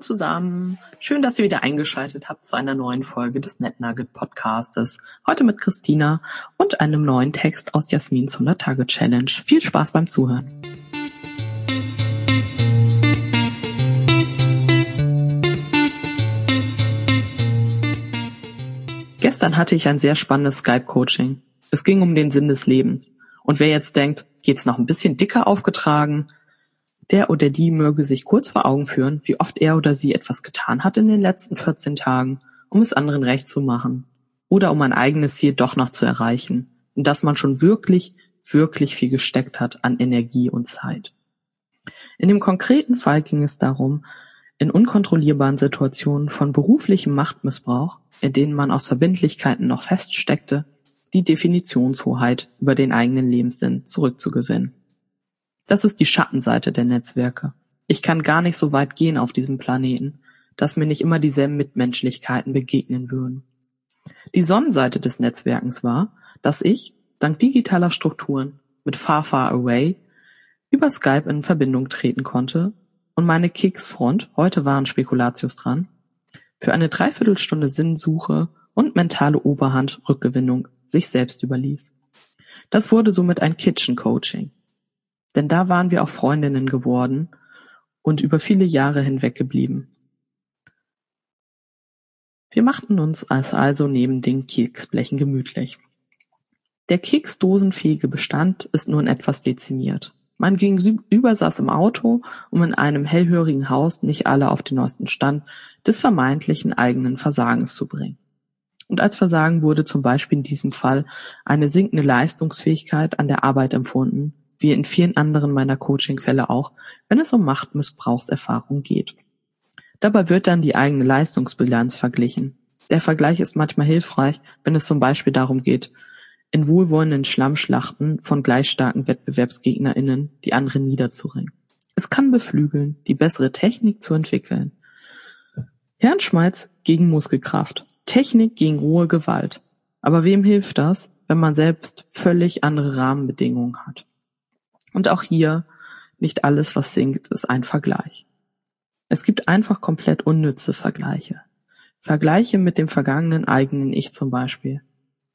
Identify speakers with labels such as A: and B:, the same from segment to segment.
A: zusammen. Schön, dass ihr wieder eingeschaltet habt zu einer neuen Folge des NetNugget Podcastes. Heute mit Christina und einem neuen Text aus Jasmins 100 Tage Challenge. Viel Spaß beim Zuhören. Gestern hatte ich ein sehr spannendes Skype-Coaching. Es ging um den Sinn des Lebens. Und wer jetzt denkt, geht's noch ein bisschen dicker aufgetragen? Der oder die möge sich kurz vor Augen führen, wie oft er oder sie etwas getan hat in den letzten 14 Tagen, um es anderen recht zu machen oder um ein eigenes Ziel doch noch zu erreichen, in das man schon wirklich, wirklich viel gesteckt hat an Energie und Zeit. In dem konkreten Fall ging es darum, in unkontrollierbaren Situationen von beruflichem Machtmissbrauch, in denen man aus Verbindlichkeiten noch feststeckte, die Definitionshoheit über den eigenen Lebenssinn zurückzugewinnen. Das ist die Schattenseite der Netzwerke. Ich kann gar nicht so weit gehen auf diesem Planeten, dass mir nicht immer dieselben Mitmenschlichkeiten begegnen würden. Die Sonnenseite des Netzwerkens war, dass ich, dank digitaler Strukturen, mit Far Far Away über Skype in Verbindung treten konnte und meine Keksfront, heute waren Spekulatius dran, für eine Dreiviertelstunde Sinnsuche und mentale Oberhand-Rückgewinnung sich selbst überließ. Das wurde somit ein Kitchen Coaching. Denn da waren wir auch Freundinnen geworden und über viele Jahre hinweg geblieben. Wir machten uns also neben den Keksblechen gemütlich. Der keksdosenfähige Bestand ist nun etwas dezimiert. Mein Gegenüber saß im Auto, um in einem hellhörigen Haus nicht alle auf den neuesten Stand des vermeintlichen eigenen Versagens zu bringen. Und als Versagen wurde zum Beispiel in diesem Fall eine sinkende Leistungsfähigkeit an der Arbeit empfunden, wie in vielen anderen meiner Coaching-Fälle auch, wenn es um Machtmissbrauchserfahrung geht. Dabei wird dann die eigene Leistungsbilanz verglichen. Der Vergleich ist manchmal hilfreich, wenn es zum Beispiel darum geht, in wohlwollenden Schlammschlachten von gleich starken WettbewerbsgegnerInnen die anderen niederzuringen. Es kann beflügeln, die bessere Technik zu entwickeln. Hirnschmalz gegen Muskelkraft. Technik gegen rohe Gewalt. Aber wem hilft das, wenn man selbst völlig andere Rahmenbedingungen hat? Und auch hier, nicht alles, was singt, ist ein Vergleich. Es gibt einfach komplett unnütze Vergleiche. Vergleiche mit dem vergangenen eigenen Ich zum Beispiel.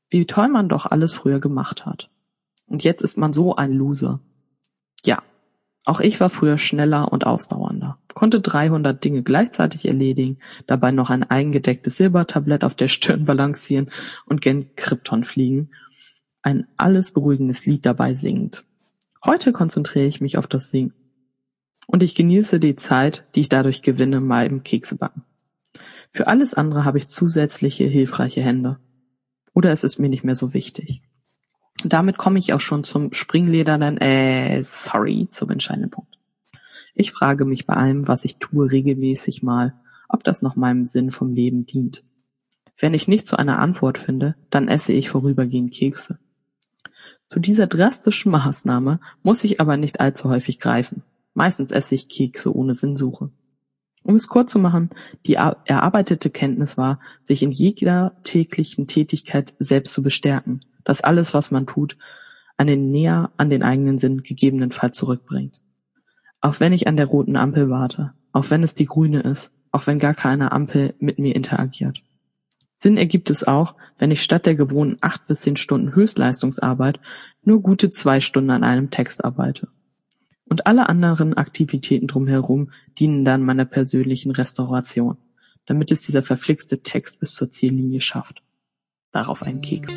A: Wie toll man doch alles früher gemacht hat. Und jetzt ist man so ein Loser. Ja, auch ich war früher schneller und ausdauernder, konnte 300 Dinge gleichzeitig erledigen, dabei noch ein eingedecktes Silbertablett auf der Stirn balancieren und gen Krypton fliegen, ein alles beruhigendes Lied dabei singend. Heute konzentriere ich mich auf das Singen. Und ich genieße die Zeit, die ich dadurch gewinne, mal im Keksebacken. Für alles andere habe ich zusätzliche hilfreiche Hände. Oder es ist mir nicht mehr so wichtig. Damit komme ich auch schon zum springledernen, äh, sorry, zum entscheidenden Punkt. Ich frage mich bei allem, was ich tue, regelmäßig mal, ob das noch meinem Sinn vom Leben dient. Wenn ich nicht zu einer Antwort finde, dann esse ich vorübergehend Kekse. Zu dieser drastischen Maßnahme muss ich aber nicht allzu häufig greifen. Meistens esse ich Kekse ohne Sinnsuche. Um es kurz zu machen, die erarbeitete Kenntnis war, sich in jeder täglichen Tätigkeit selbst zu bestärken, dass alles, was man tut, einen näher an den eigenen Sinn gegebenenfalls zurückbringt. Auch wenn ich an der roten Ampel warte, auch wenn es die grüne ist, auch wenn gar keine Ampel mit mir interagiert. Sinn ergibt es auch, wenn ich statt der gewohnten acht bis zehn Stunden Höchstleistungsarbeit nur gute zwei Stunden an einem Text arbeite. Und alle anderen Aktivitäten drumherum dienen dann meiner persönlichen Restauration, damit es dieser verflixte Text bis zur Ziellinie schafft. Darauf einen Keks.